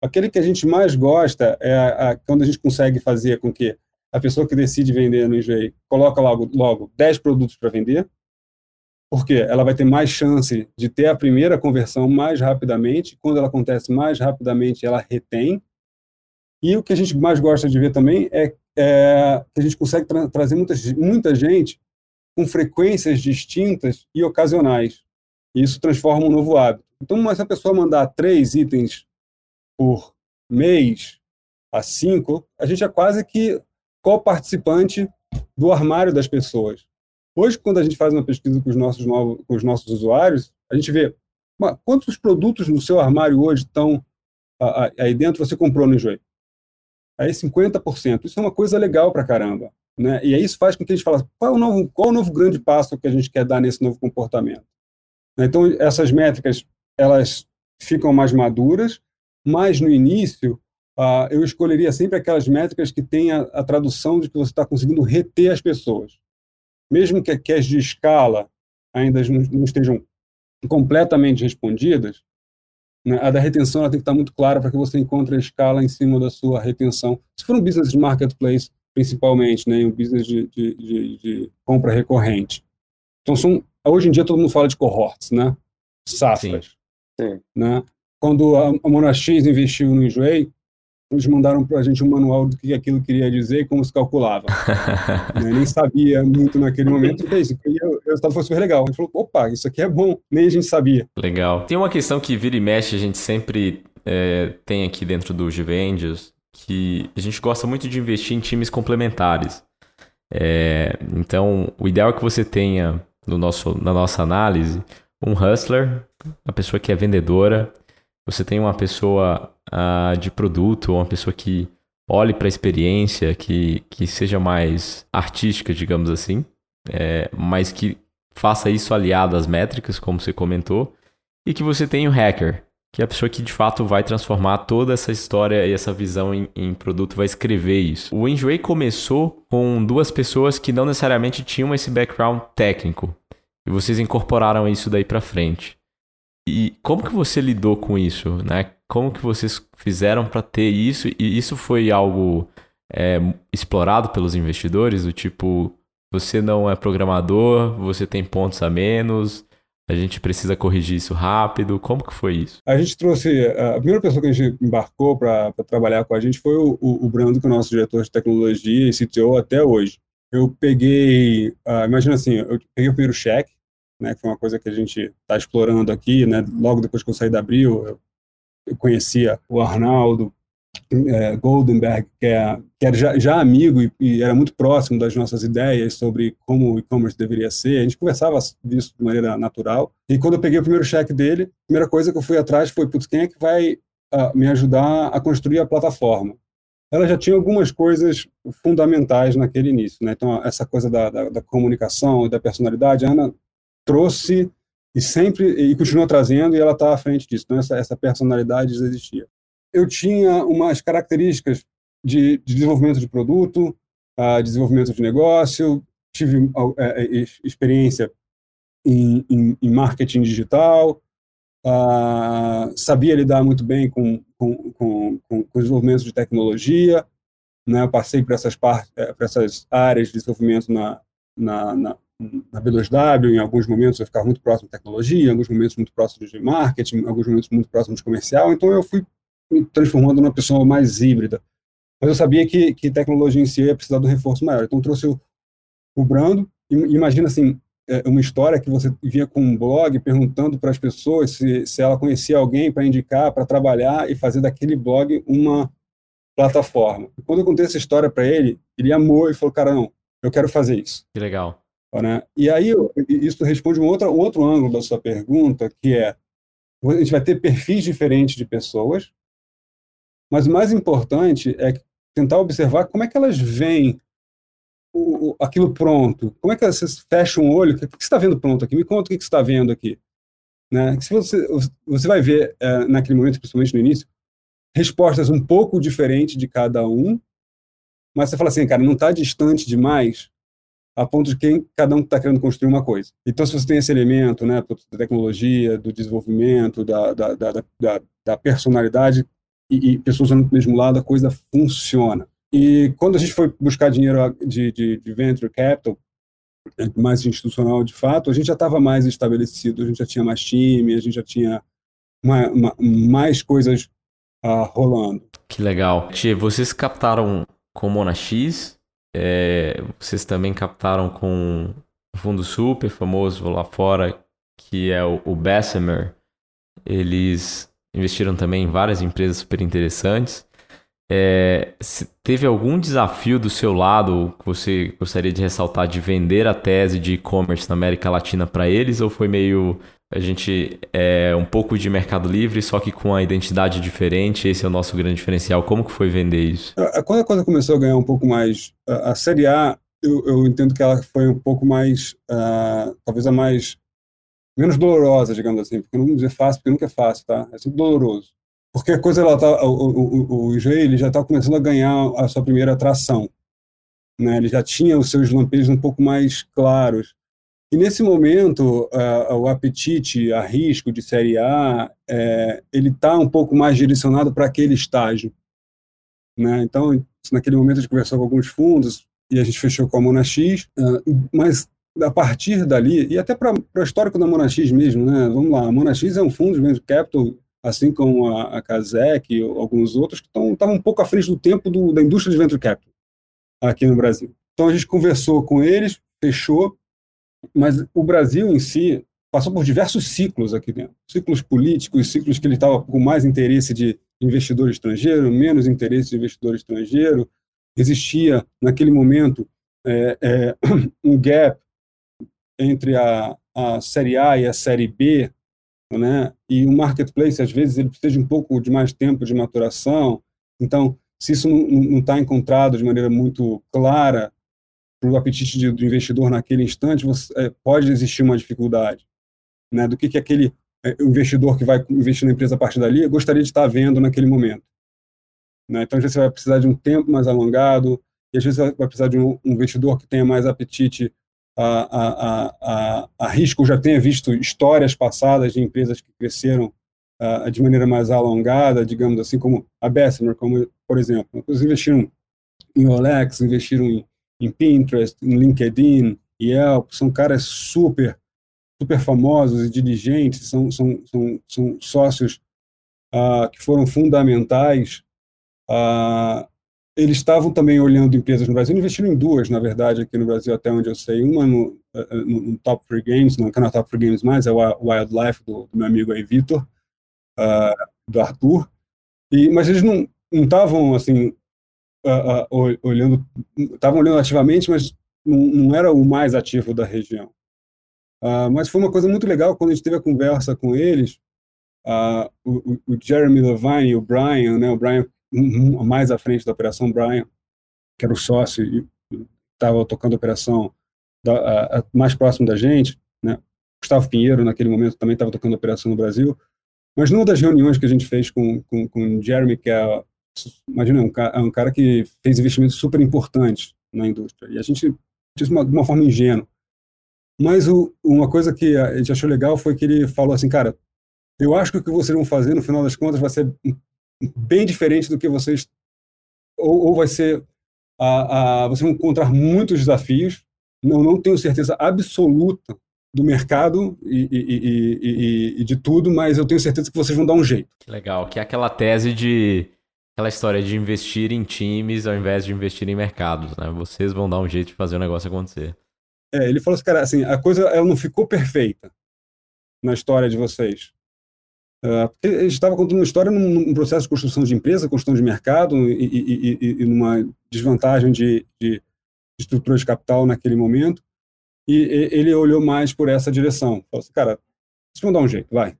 S2: Aquele que a gente mais gosta é a, a, quando a gente consegue fazer com que a pessoa que decide vender no Enjoei coloca logo, logo 10 produtos para vender, porque ela vai ter mais chance de ter a primeira conversão mais rapidamente, quando ela acontece mais rapidamente, ela retém. E o que a gente mais gosta de ver também é, é que a gente consegue tra trazer muita, gente com frequências distintas e ocasionais. E isso transforma um novo hábito. Então, se a pessoa mandar três itens por mês a cinco, a gente é quase que co-participante do armário das pessoas. Hoje, quando a gente faz uma pesquisa com os nossos, novos, com os nossos usuários, a gente vê quantos produtos no seu armário hoje estão aí dentro você comprou no Enjoy. Aí 50%. Isso é uma coisa legal para caramba. Né? E aí isso faz com que a gente fale qual é o novo, qual é o novo grande passo que a gente quer dar nesse novo comportamento. Então, essas métricas, elas ficam mais maduras, mas no início eu escolheria sempre aquelas métricas que tenham a, a tradução de que você está conseguindo reter as pessoas. Mesmo que, as de escala ainda não, estejam completamente respondidas, né, a da retenção tem que estar muito clara para que você encontre a escala em cima da sua retenção. Se for um business de marketplace, principalmente, né, um business de, de, de, de compra recorrente. Então, são, hoje em dia todo mundo fala de cohorts, né? Safras. Sim. Sim. Né? Quando a, a Monax investiu no Enjoei, eles mandaram para a gente um manual do que aquilo queria dizer e como se calculava. né? Nem sabia muito naquele momento, e isso. E o resultado foi super legal. A gente falou, opa, isso aqui é bom. Nem a gente sabia.
S1: Legal. Tem uma questão que vira e mexe, a gente sempre é, tem aqui dentro do GV Angels, que a gente gosta muito de investir em times complementares. É, então, o ideal é que você tenha no nosso, na nossa análise um hustler, uma pessoa que é vendedora, você tem uma pessoa uh, de produto, uma pessoa que olhe para a experiência, que, que seja mais artística, digamos assim, é, mas que faça isso aliado às métricas, como você comentou, e que você tenha o hacker, que é a pessoa que de fato vai transformar toda essa história e essa visão em, em produto, vai escrever isso. O Enjoy começou com duas pessoas que não necessariamente tinham esse background técnico, e vocês incorporaram isso daí para frente. E como que você lidou com isso, né? Como que vocês fizeram para ter isso? E isso foi algo é, explorado pelos investidores? Do tipo, você não é programador, você tem pontos a menos, a gente precisa corrigir isso rápido. Como que foi isso?
S2: A gente trouxe, a primeira pessoa que a gente embarcou para trabalhar com a gente foi o, o, Brando, que é o nosso diretor de tecnologia e CTO até hoje. Eu peguei, uh, imagina assim, eu peguei o primeiro cheque, né, que foi uma coisa que a gente está explorando aqui, né, logo depois que eu saí da Abril, eu, eu conhecia o Arnaldo é, Goldenberg, que, é, que era já, já amigo e, e, era muito próximo das nossas ideias sobre como o e-commerce deveria ser, a gente conversava disso de maneira natural, e quando eu peguei o primeiro cheque dele, a primeira coisa que eu fui atrás foi, putz, quem é que vai uh, me ajudar a construir a plataforma? ela já tinha algumas coisas fundamentais naquele início. Né? Então, essa coisa da, da, da comunicação e da personalidade, a Ana trouxe e sempre, e continua trazendo, e ela está à frente disso. Então, essa, essa personalidade já existia. Eu tinha umas características de, de desenvolvimento de produto, uh, desenvolvimento de negócio, tive uh, experiência em, em, em, marketing digital, uh, sabia lidar muito bem com, com, com, com, desenvolvimento de tecnologia, né? Eu passei por essas, partes, eh, por essas áreas de desenvolvimento na, na, na, na B2W, em alguns momentos eu ficava muito próximo de tecnologia, em alguns momentos muito próximo de marketing, em alguns momentos muito próximo de comercial, então eu fui me transformando numa pessoa mais híbrida. Mas eu sabia que, que tecnologia em si ia precisar de um reforço maior, então trouxe o, o Brando, imagina assim, é, uma história que você vinha com um blog perguntando para as pessoas se, se ela conhecia alguém para indicar, para trabalhar e fazer daquele blog uma plataforma. E quando eu contei essa história para ele, ele amou e falou, cara, não, eu quero fazer isso.
S1: Que legal.
S2: Né? E aí, isso responde um outro, um outro ângulo da sua pergunta, que é, a gente vai ter perfis diferentes de pessoas, mas o mais importante é tentar observar como é que elas veem o, aquilo pronto? Como é que você fecha um olho? O que você está vendo pronto aqui? Me conta o que você está vendo aqui. Né? Se você, você vai ver, é, naquele momento, principalmente no início, respostas um pouco diferentes de cada um, mas você fala assim, cara, não está distante demais a ponto de quem cada um está querendo construir uma coisa. Então, se você tem esse elemento né, da tecnologia, do desenvolvimento, da, da, da, da, da personalidade e, e pessoas do mesmo lado, a coisa funciona. E quando a gente foi buscar dinheiro de, de, de venture capital, mais institucional de fato, a gente já estava mais estabelecido, a gente já tinha mais time, a gente já tinha uma, uma, mais coisas uh, rolando.
S1: Que legal. Tia, vocês captaram com Mona X, é, vocês também captaram com o fundo super famoso lá fora, que é o, o Bessemer. Eles investiram também em várias empresas super interessantes. É, teve algum desafio do seu lado que você gostaria de ressaltar de vender a tese de e-commerce na América Latina para eles ou foi meio a gente é um pouco de Mercado Livre só que com a identidade diferente. Esse é o nosso grande diferencial. Como que foi vender isso?
S2: Quando a coisa começou a ganhar um pouco mais a, série A eu, eu, entendo que ela foi um pouco mais uh, talvez a mais menos dolorosa digamos assim porque não vou dizer fácil porque nunca é fácil tá? É sempre doloroso. Porque a coisa ela tá, o, o, o já está começando a ganhar a sua primeira atração, né? Ele já tinha os seus lampejos um pouco mais claros. E nesse momento, o apetite a risco de série A, é, ele está um pouco mais direcionado para aquele estágio, né? Então, naquele momento a gente conversou com alguns fundos e a gente fechou com a Mona X, uh, mas a partir dali e até para o histórico da Mona X mesmo, né? Vamos lá, a Mona X é um fundo de venture capital assim como a, a Kazek e alguns outros, que estavam um pouco à frente do tempo do, da indústria de venture capital aqui no Brasil. Então a gente conversou com eles, fechou, mas o Brasil em si passou por diversos ciclos aqui dentro. Ciclos políticos, ciclos que ele estava com mais interesse de investidor estrangeiro, menos interesse de investidor estrangeiro. Existia, naquele momento, é, é, um gap entre a, a Série A e a Série B né? E o marketplace às vezes ele precisa de um pouco de mais tempo de maturação. Então, se isso não está encontrado de maneira muito clara para o apetite de, do investidor naquele instante, você, é, pode existir uma dificuldade, né? Do que que aquele é, investidor que vai investir na empresa a partir dali gostaria de estar vendo naquele momento. Né? Então, às vezes você vai precisar de um tempo mais alongado, e às vezes vai precisar de um, um investidor que tenha mais apetite a, a, a, a risco já tenha visto histórias passadas de empresas que cresceram uh, de maneira mais alongada, digamos assim, como a Bessemer, como, por exemplo. Eles investiram em Olex, investiram em, em Pinterest, em LinkedIn, Yelp, são caras super super famosos e diligentes, são, são, são, são sócios uh, que foram fundamentais uh, eles estavam também olhando empresas no Brasil, investiram em duas, na verdade, aqui no Brasil, até onde eu sei. Uma no, eh, no, no Top Free Games, não, não é Top Free Games mais, é o Wildlife, do, do meu amigo aí, Vitor, uh, do Arthur. E, mas eles não estavam, assim, uh, uh, olhando, estavam olhando ativamente, mas não, não, era o mais ativo da região. mas foi uma coisa muito legal quando a gente teve a conversa com eles, o, o, Jeremy Levine e o Brian, né, o Brian mais à frente da operação, Brian, que era o sócio e estava tocando a operação da, a, a, mais próximo da gente, né? Gustavo Pinheiro, naquele momento, também estava tocando a operação no Brasil. Mas numa das reuniões que a gente fez com, com, com o Jeremy, que é, imagina, um, é um cara que fez investimentos super importantes na indústria, e a gente disse de uma forma ingênua. Mas o, uma coisa que a gente achou legal foi que ele falou assim, cara, eu acho que o que vocês vão fazer, no final das contas, vai ser bem diferente do que vocês. Ou, ou vai ser. A, a, vocês vão encontrar muitos desafios. Não, não tenho certeza absoluta do mercado e, e, e, e, de tudo, mas eu tenho certeza que vocês vão dar um jeito.
S1: Legal, que é aquela tese de. Aquela história de investir em times ao invés de investir em mercados, né? Vocês vão dar um jeito de fazer o negócio acontecer.
S2: É, ele falou assim, cara, assim, a coisa ela não ficou perfeita na história de vocês. Uh, gente estava contando uma história num, num, processo de construção de empresa, construção de mercado e, e, e, e numa desvantagem de, de, estrutura de capital naquele momento. E, ele olhou mais por essa direção. Falou assim, cara, vocês vão dar um jeito, vai.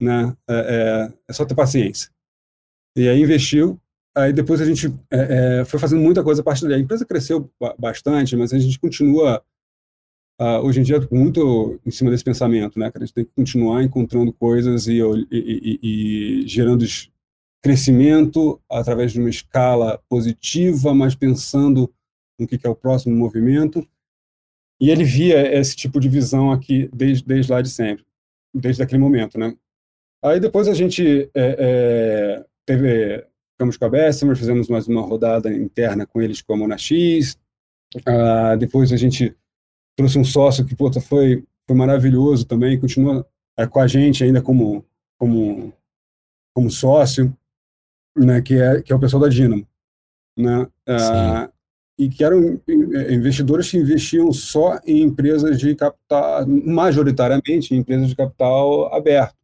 S2: Né? É, é, é só ter paciência. E aí investiu. Aí depois a gente é, é foi fazendo muita coisa a partir daí. A empresa cresceu bastante, mas a gente continua uh, hoje em dia muito em cima desse pensamento, né? Que a gente tem que continuar encontrando coisas e, e, e, e gerando crescimento através de uma escala positiva, mas pensando no que, que é o próximo movimento. E ele via esse tipo de visão aqui desde, desde lá de sempre, desde aquele momento, né? Aí depois a gente é, é, teve, ficamos com a Bessemer, fizemos mais uma rodada interna com eles como na X. Uh, depois a gente trouxe um sócio que puta, foi, foi maravilhoso também, continua é, com a gente ainda como, como, como sócio, né, que, é, que é o pessoal da Dynamo. Né? Ah, e que eram investidores que investiam só em empresas de capital, majoritariamente em empresas de capital aberto.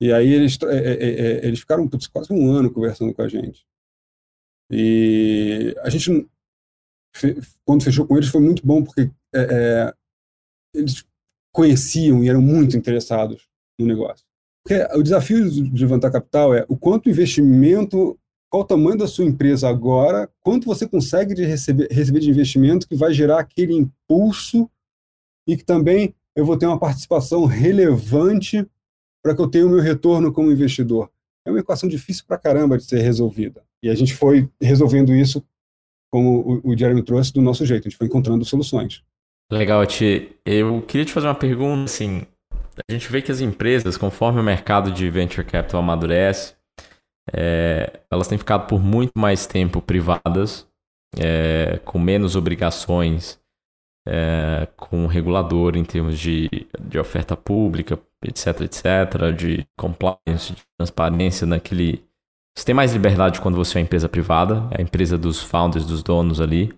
S2: E aí eles, é, é, é eles ficaram putz, quase um ano conversando com a gente. E a gente, quando fechou com eles, foi muito bom, porque é, é, eles conheciam e eram muito interessados no negócio. Porque o desafio de levantar capital é o quanto investimento, qual o tamanho da sua empresa agora, quanto você consegue de receber, receber de investimento que vai gerar aquele impulso e que também eu vou ter uma participação relevante para que eu tenha o meu retorno como investidor. É uma equação difícil para caramba de ser resolvida. E a gente foi resolvendo isso, como o, Jeremy trouxe, do nosso jeito. A gente foi encontrando soluções.
S1: Legal, Ti. Eu queria te fazer uma pergunta, assim, a gente vê que as empresas, conforme o mercado de venture capital amadurece, é, elas têm ficado por muito mais tempo privadas, é, com menos obrigações é, com o regulador em termos de, de oferta pública, etc, etc, de compliance, de transparência naquele... Você tem mais liberdade quando você é uma empresa privada, é a empresa dos founders, dos donos ali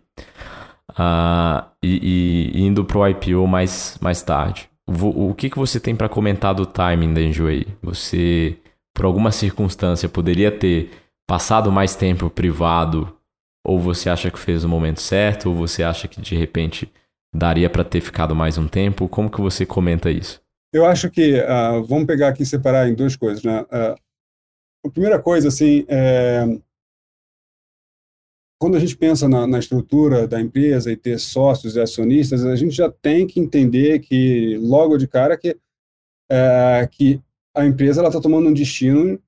S1: uh, e, e, indo para o IPO mais, mais tarde. O, o que, que você tem para comentar do timing da Enjoei? Você, por alguma circunstância, poderia ter passado mais tempo privado ou você acha que fez o momento certo ou você acha que de repente daria para ter ficado mais um tempo? Como que você comenta isso?
S2: Eu acho que uh, vamos pegar aqui e separar em duas coisas, né? Uh, a primeira coisa, assim, é, quando a gente pensa na, na, estrutura da empresa e ter sócios e acionistas, a gente já tem que entender que, logo de cara, que, é, que a empresa está tomando um destino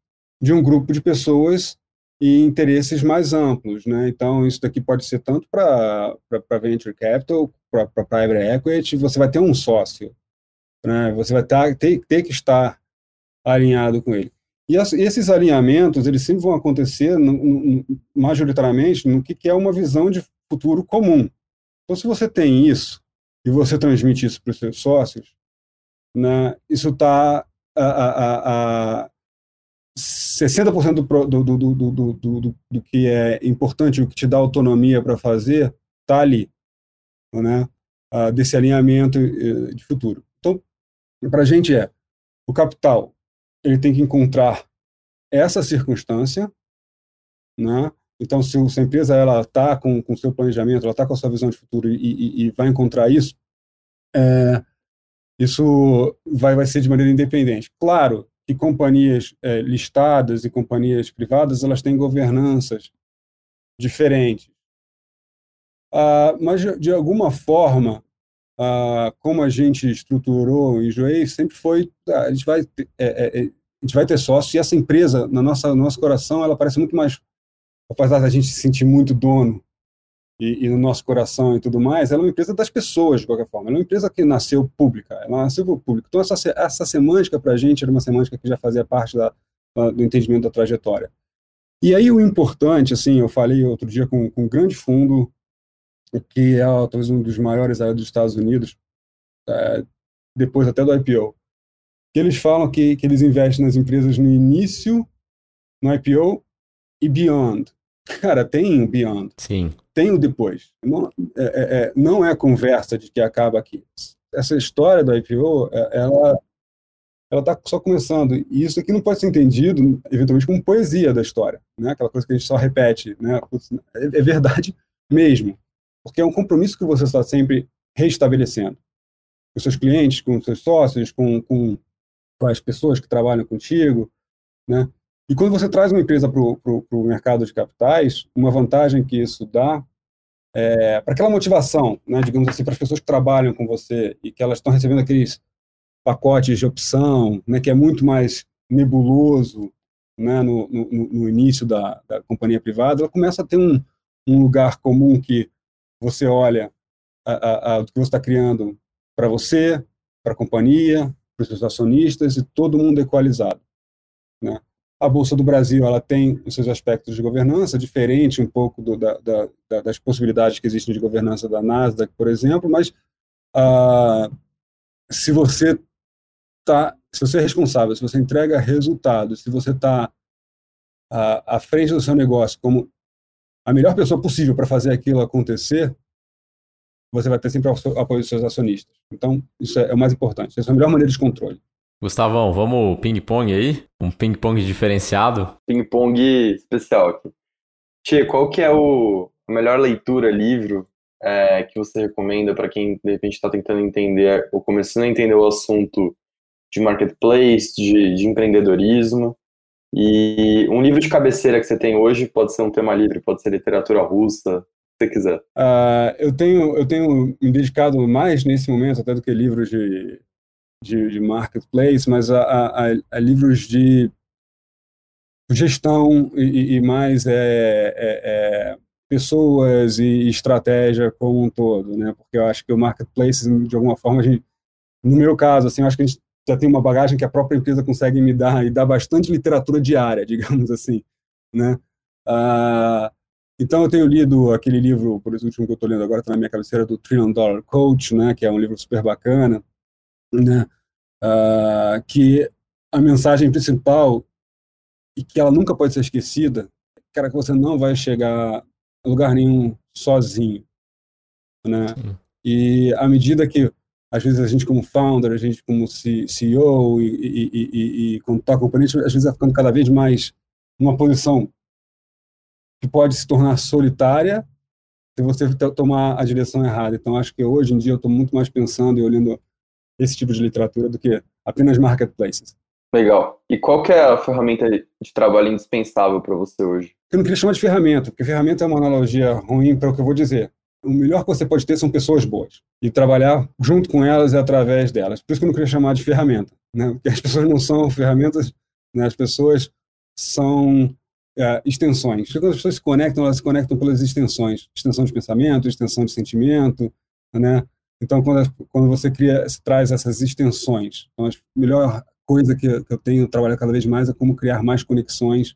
S2: de um grupo de pessoas e interesses mais amplos. Né? Então, isso daqui pode ser tanto para venture capital, para private equity, você vai ter um sócio. Né? Você vai ter, ter, ter que estar alinhado com ele. E esses alinhamentos, eles sempre vão acontecer no, no, majoritariamente no que, que, é uma visão de futuro comum. Então, se você tem isso e você transmite isso para os seus sócios, né, isso está 60% do, do, do, do, do, do, que é importante, o que te dá autonomia para fazer, está ali, né, desse alinhamento eh, de futuro. Então, para a gente é o capital ele tem que encontrar essa circunstância, né? Então, se, se a empresa ela está com o seu planejamento, ela está com a sua visão de futuro e, e, e vai encontrar isso, é, isso vai, vai ser de maneira independente. Claro que companhias é, listadas e companhias privadas elas têm governanças diferentes. Ah, mas, de alguma forma, ah, como a gente estruturou o Enjoei, sempre foi, ah, a gente vai, é, é, a gente vai ter sócio, e essa empresa, na nossa, no nosso coração, ela parece muito mais, apesar da gente se sentir muito dono e, e, no nosso coração e tudo mais, ela é uma empresa das pessoas, de qualquer forma. Ela é uma empresa que nasceu pública, ela nasceu público. Então, essa, essa semântica, para a gente, era uma semântica que já fazia parte da, da, do entendimento da trajetória. E aí, o importante, assim, eu falei outro dia com, com um grande fundo, que é talvez um dos maiores aí dos Estados Unidos, é, depois até do IPO, que eles falam que, que eles investem nas empresas no início, no IPO e beyond. Cara, tem o beyond.
S1: Sim
S2: tem o depois. Não é, é, é, não é conversa de que acaba aqui. Essa história do IPO, é, ela ela está só começando. E isso aqui não pode ser entendido, eventualmente, como poesia da história, né? aquela coisa que a gente só repete. Né? É, é verdade mesmo, porque é um compromisso que você está sempre restabelecendo com seus clientes, com seus sócios, com, com, com as pessoas que trabalham contigo. Né? E quando você traz uma empresa para o mercado de capitais, uma vantagem que isso dá é, para aquela motivação, né, digamos assim, para as pessoas que trabalham com você e que elas estão recebendo aqueles pacotes de opção, né, que é muito mais nebuloso né, no, no, no início da, da, companhia privada, ela começa a ter um, um lugar comum que você olha o que você está criando para você, para a companhia, para os seus acionistas e todo mundo equalizado. Né? A Bolsa do Brasil ela tem os seus aspectos de governança, diferente um pouco do, da, da, das possibilidades que existem de governança da Nasdaq, por exemplo, mas ah, se você tá, se você é responsável, se você entrega resultados, se você está à, à frente do seu negócio como a melhor pessoa possível para fazer aquilo acontecer, você vai ter sempre o apoio dos seus acionistas. Então, isso é, é o mais importante. Essa é a melhor maneira de controle.
S1: Gustavão, vamos ping-pong aí? Um ping-pong diferenciado?
S3: Ping-pong especial aqui. Tchê, qual que é o, a melhor leitura, livro, é, que você recomenda para quem, de repente, está tentando entender ou começando a entender o assunto de marketplace, de, de empreendedorismo? E um livro de cabeceira que você tem hoje pode ser um tema livre, pode ser literatura russa, se você quiser.
S2: Uh, eu, tenho, eu tenho me dedicado mais nesse momento até do que livros de de, de marketplace, mas a, a, a, livros de gestão e, e mais é, é, é, pessoas e estratégia como um todo, né? Porque eu acho que o marketplace, de alguma forma, gente, no meu caso, assim, eu acho que a gente já tem uma bagagem que a própria empresa consegue me dar e dá bastante literatura diária, digamos assim, né? Uh, então eu tenho lido aquele livro, por último que eu estou lendo agora, está na minha cabeceira, do Trillion Dollar Coach, né? Que é um livro super bacana né? Uh, que a mensagem principal e que ela nunca pode ser esquecida, cara, que você não vai chegar a lugar nenhum sozinho, né? Sim. E à medida que às vezes a gente como founder, a gente como CEO e, e, e, e quando está acompanhando, às vezes vai ficando cada vez mais numa posição que pode se tornar solitária se você tomar a direção errada. Então, acho que hoje em dia eu estou muito mais pensando e olhando esse tipo de literatura do que apenas marketplaces.
S3: Legal. E qual que é a ferramenta de trabalho indispensável para você hoje?
S2: Eu não queria chamar de ferramenta, porque ferramenta é uma analogia ruim para o que eu vou dizer. O melhor que você pode ter são pessoas boas e trabalhar junto com elas e através delas. Por isso que eu não queria chamar de ferramenta, né? Porque as pessoas não são ferramentas, né? As pessoas são é, extensões. Quando as pessoas se conectam, elas se conectam pelas extensões, extensão de pensamento, extensão de sentimento, né? Então, quando, quando você cria, traz essas extensões, então, a melhor coisa que, que eu tenho trabalhado cada vez mais é como criar mais conexões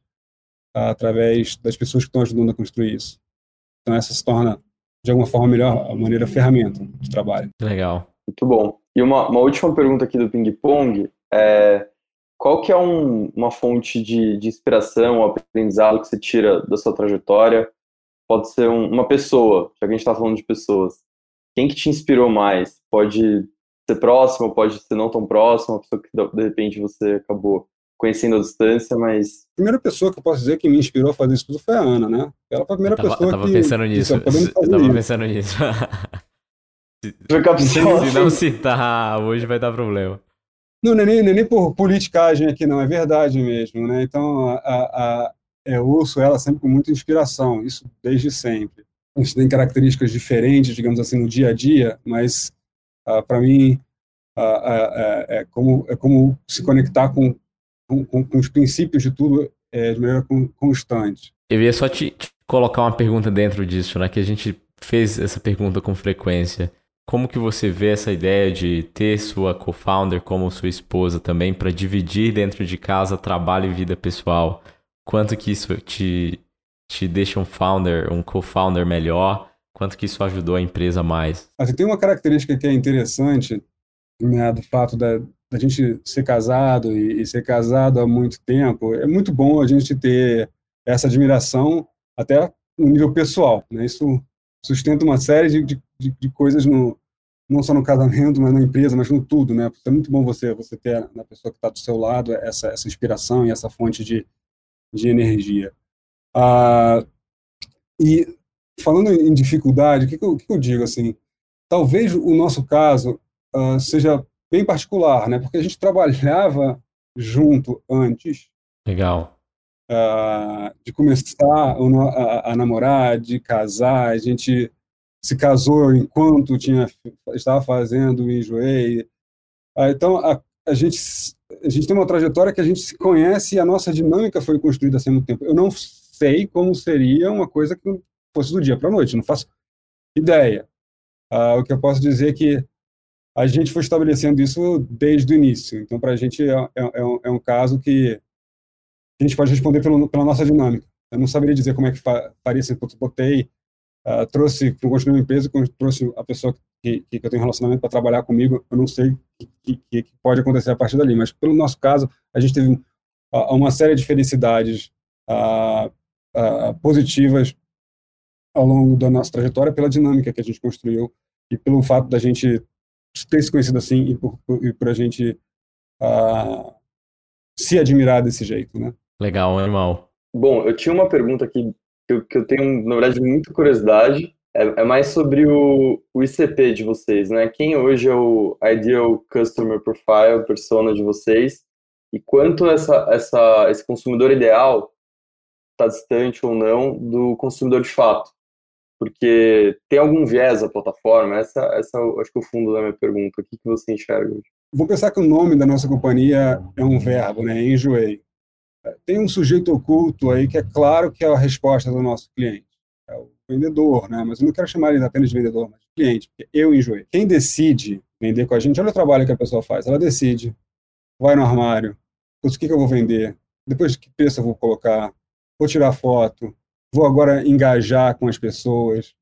S2: uh, através das pessoas que estão ajudando a construir isso. Então, essa se torna, de alguma forma, melhor a maneira ferramenta de trabalho.
S1: Legal.
S3: Muito bom. E uma, uma última pergunta aqui do Ping Pong é qual que é um, uma fonte de, de inspiração, ou aprendizado que você tira da sua trajetória? Pode ser um, uma pessoa, já que a gente está falando de pessoas quem que te inspirou mais? Pode ser próximo, pode ser não tão próximo, uma pessoa que de repente você acabou conhecendo a distância, mas...
S2: A primeira pessoa que eu posso dizer que me inspirou a fazer isso tudo foi a Ana, né? Ela foi a primeira
S1: tava,
S2: pessoa
S1: eu tava
S2: que...
S1: Pensando nisso. eu tava isso. pensando nisso. se, se não citar, hoje vai dar problema.
S2: Não, não é nem, não é nem por politicagem aqui, não, é verdade mesmo, né? Então, a, a, eu uso ela sempre com muita inspiração, isso desde sempre. A gente tem características diferentes, digamos assim, no dia a dia, mas uh, para mim uh, uh, é, como, é como se conectar com, com, com os princípios de tudo é, de maneira constante.
S1: Eu ia só te, te colocar uma pergunta dentro disso, né? Que a gente fez essa pergunta com frequência. Como que você vê essa ideia de ter sua co-founder como sua esposa também para dividir dentro de casa trabalho e vida pessoal? Quanto que isso te, te deixa um founder, um co-founder melhor? Quanto que isso ajudou a empresa mais?
S2: Assim, tem uma característica que é interessante, né, do fato da, da gente ser casado e, e, ser casado há muito tempo. É muito bom a gente ter essa admiração até no nível pessoal. Né? Isso sustenta uma série de, de, de coisas no, não só no casamento, mas na empresa, mas no tudo, né? Porque é muito bom você você ter na pessoa que está do seu lado essa essa inspiração e essa fonte de, de energia. Ah, e falando em dificuldade, o que, que, eu, que, eu, digo assim? Talvez o nosso caso ah, seja bem particular, né? Porque a gente trabalhava junto antes.
S1: Legal.
S2: Uh, de começar a, a, a, namorar, de casar, a gente se casou enquanto tinha estava fazendo o enjoei. Uh, então a, a, gente a gente tem uma trajetória que a gente se conhece e a nossa dinâmica foi construída assim muito tempo. Eu não sei como seria uma coisa que fosse do dia para a noite, não faço ideia. Uh, o que eu posso dizer é que a gente foi estabelecendo isso desde o início. Então, para a gente é, é, é, um, é um caso que a gente pode responder pelo, pela nossa dinâmica. Eu não saberia dizer como é que faria se eu botei, uh, trouxe, construí uma empresa, trouxe a pessoa que, que, que eu tenho relacionamento para trabalhar comigo, eu não sei o que, que, que, pode acontecer a partir dali, mas pelo nosso caso, a gente teve uh, uma série de felicidades uh, positivas ao longo da nossa trajetória pela dinâmica que a gente construiu e pelo fato da gente ter se conhecido assim e por, por, e por a gente se admirar desse jeito, né?
S1: Legal, animal.
S3: Bom, eu tinha uma pergunta aqui que eu, que eu tenho, na verdade, muita curiosidade. É, é, mais sobre o, o ICP de vocês, né? Quem hoje é o Ideal Customer Profile, persona de vocês, e quanto essa, essa, esse consumidor ideal está distante ou não do consumidor de fato. Porque tem algum viés a plataforma? Essa, essa acho que é o fundo da minha pergunta. O que, que você enxerga?
S2: Vou pensar que o nome da nossa companhia é um verbo, né? Enjoei tem um sujeito oculto aí que é claro que é a resposta do nosso cliente. É o vendedor, né? Mas eu não quero chamar ele apenas de vendedor, mas de cliente, porque eu enjoei. Quem decide vender com a gente, olha o trabalho que a pessoa faz. Ela decide, vai no armário, o que, que eu vou vender, depois de que preço eu vou colocar, vou tirar foto, vou agora engajar com as pessoas,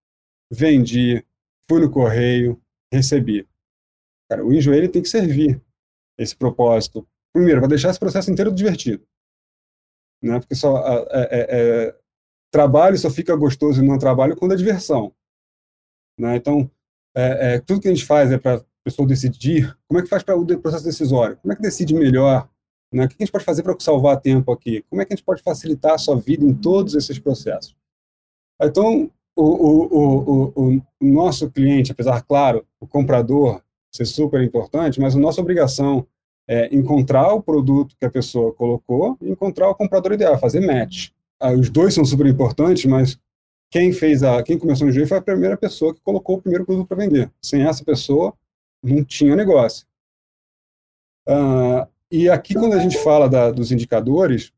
S2: vendi, fui no correio, recebi. Cara, o ele tem que servir esse propósito. Primeiro, para deixar esse processo inteiro divertido né? Porque só é, é, é, trabalho só fica gostoso e não trabalho quando é diversão, né? Então, é, é, tudo que a gente faz é para a pessoa decidir. Como é que faz para o processo decisório? Como é que decide melhor? Né? O que a gente pode fazer para salvar tempo aqui? Como é que a gente pode facilitar a sua vida em todos esses processos? Então, o, o, o, o nosso cliente, apesar, claro, o comprador ser super importante, mas a nossa obrigação é encontrar o produto que a pessoa colocou e encontrar o comprador ideal, fazer match. Ah, os dois são super importantes, mas quem fez a, quem começou no jeito foi a primeira pessoa que colocou o primeiro produto para vender. Sem essa pessoa, não tinha negócio. Ah, e aqui, quando a gente fala da, dos indicadores,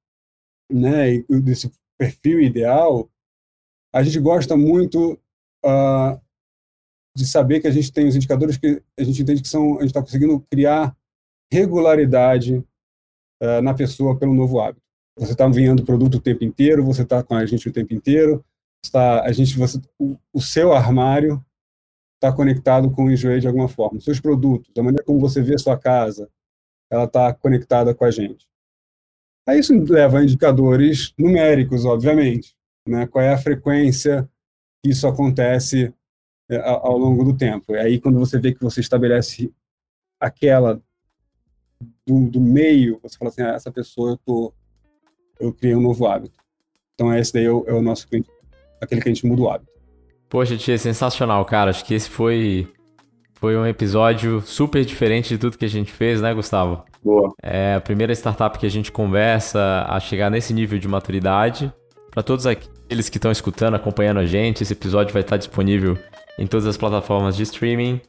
S2: né, desse perfil ideal, a gente gosta muito ah, de saber que a gente tem os indicadores que a gente entende que são, a gente está conseguindo criar regularidade uh, na pessoa pelo novo hábito. Você está enviando produto o tempo inteiro, você está com a gente o tempo inteiro, está a gente você o, o seu armário está conectado com o Enjoei de alguma forma. Seus produtos, a maneira como você vê a sua casa, ela está conectada com a gente. Aí isso leva a indicadores numéricos, obviamente. Né? Qual é a frequência que isso acontece é, ao longo do tempo. E aí, quando você vê que você estabelece aquela do, do meio, você fala assim, ah, essa pessoa eu tô, eu criei um novo hábito. Então esse daí é o, é o nosso cliente, aquele que a gente muda o hábito.
S1: Poxa, Tia, sensacional, cara. Acho que esse foi Foi um episódio super diferente de tudo que a gente fez, né, Gustavo?
S3: Boa.
S1: É a primeira startup que a gente conversa a chegar nesse nível de maturidade. Para todos aqueles que estão escutando, acompanhando a gente, esse episódio vai estar disponível em todas as plataformas de streaming.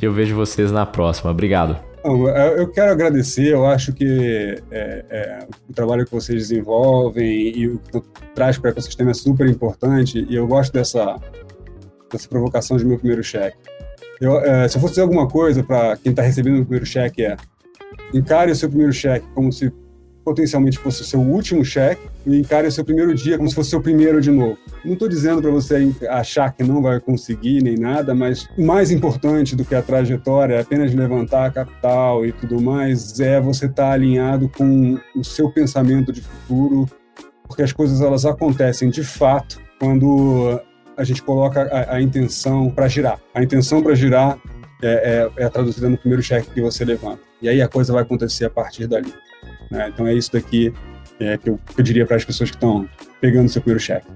S1: E eu vejo vocês na próxima. Obrigado.
S2: Eu quero agradecer, eu acho que é, é, o trabalho que vocês desenvolvem e o que traz para o ecossistema é super importante e eu gosto dessa, dessa provocação de meu primeiro cheque. Eu, é, se eu fosse dizer alguma coisa para quem está recebendo o primeiro cheque é encare o seu primeiro cheque como se potencialmente fosse o seu último cheque e encare o seu primeiro dia como se fosse o seu primeiro de novo. Não estou dizendo para você achar que não vai conseguir nem nada, mas o mais importante do que a trajetória, apenas levantar capital e tudo mais, é você estar tá alinhado com o seu pensamento de futuro, porque as coisas elas acontecem de fato quando a gente coloca a, a intenção para girar. A intenção para girar é, é, é traduzida no primeiro cheque que você levanta. E aí a coisa vai acontecer a partir dali. Né? Então é isso daqui é, que, eu, que eu diria para as pessoas que estão pegando seu primeiro cheque.